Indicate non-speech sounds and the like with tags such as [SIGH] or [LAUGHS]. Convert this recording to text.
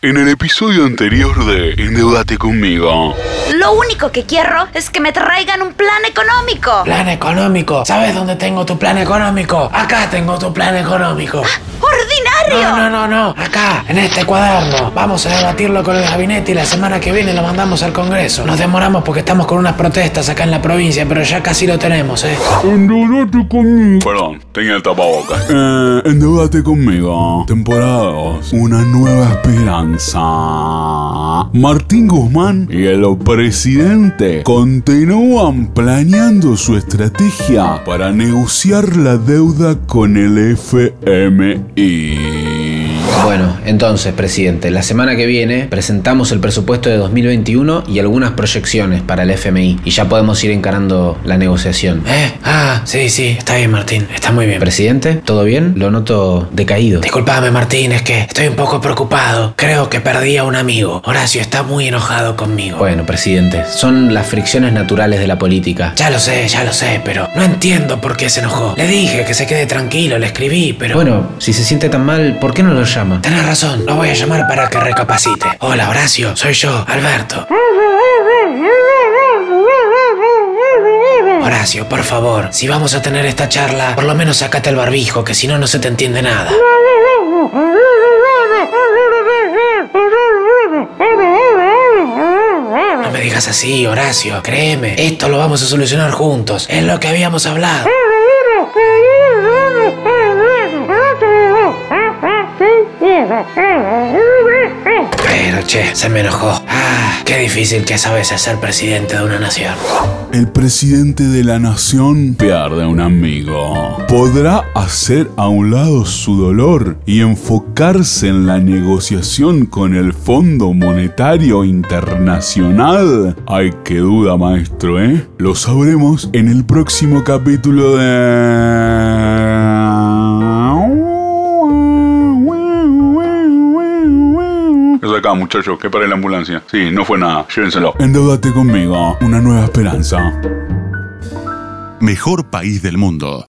En el episodio anterior de Endeudate conmigo. Lo único que quiero es que me traigan un plan económico. Plan económico. ¿Sabes dónde tengo tu plan económico? Acá tengo tu plan económico. No, no, no, no. Acá, en este cuaderno. Vamos a debatirlo con el gabinete y la semana que viene lo mandamos al Congreso. Nos demoramos porque estamos con unas protestas acá en la provincia, pero ya casi lo tenemos, ¿eh? Endeudate conmigo. Perdón, tenía el tapabocas. Eh, endeudate conmigo. Temporada 2. Una nueva esperanza. Martín Guzmán y el presidente continúan planeando su estrategia para negociar la deuda con el FMI. [LAUGHS] Bueno, entonces, presidente, la semana que viene presentamos el presupuesto de 2021 y algunas proyecciones para el FMI y ya podemos ir encarando la negociación. ¿Eh? Ah, sí, sí. Está bien, Martín. Está muy bien. Presidente, ¿todo bien? Lo noto decaído. Disculpame, Martín, es que estoy un poco preocupado. Creo que perdí a un amigo. Horacio está muy enojado conmigo. Bueno, presidente, son las fricciones naturales de la política. Ya lo sé, ya lo sé, pero no entiendo por qué se enojó. Le dije que se quede tranquilo, le escribí, pero... Bueno, si se siente tan mal, ¿por qué no lo llama? Tenés razón, lo voy a llamar para que recapacite. Hola, Horacio, soy yo, Alberto. Horacio, por favor, si vamos a tener esta charla, por lo menos sacate el barbijo, que si no, no se te entiende nada. No me digas así, Horacio, créeme, esto lo vamos a solucionar juntos, es lo que habíamos hablado. Pero che, se me enojó. Ah, qué difícil que es a veces ser presidente de una nación. El presidente de la nación pierde un amigo. ¿Podrá hacer a un lado su dolor y enfocarse en la negociación con el Fondo Monetario Internacional? Ay, qué duda, maestro, ¿eh? Lo sabremos en el próximo capítulo de... Acá, muchachos, que pare la ambulancia. Sí, no fue nada, llévenselo. Endeudate conmigo, una nueva esperanza. Mejor país del mundo.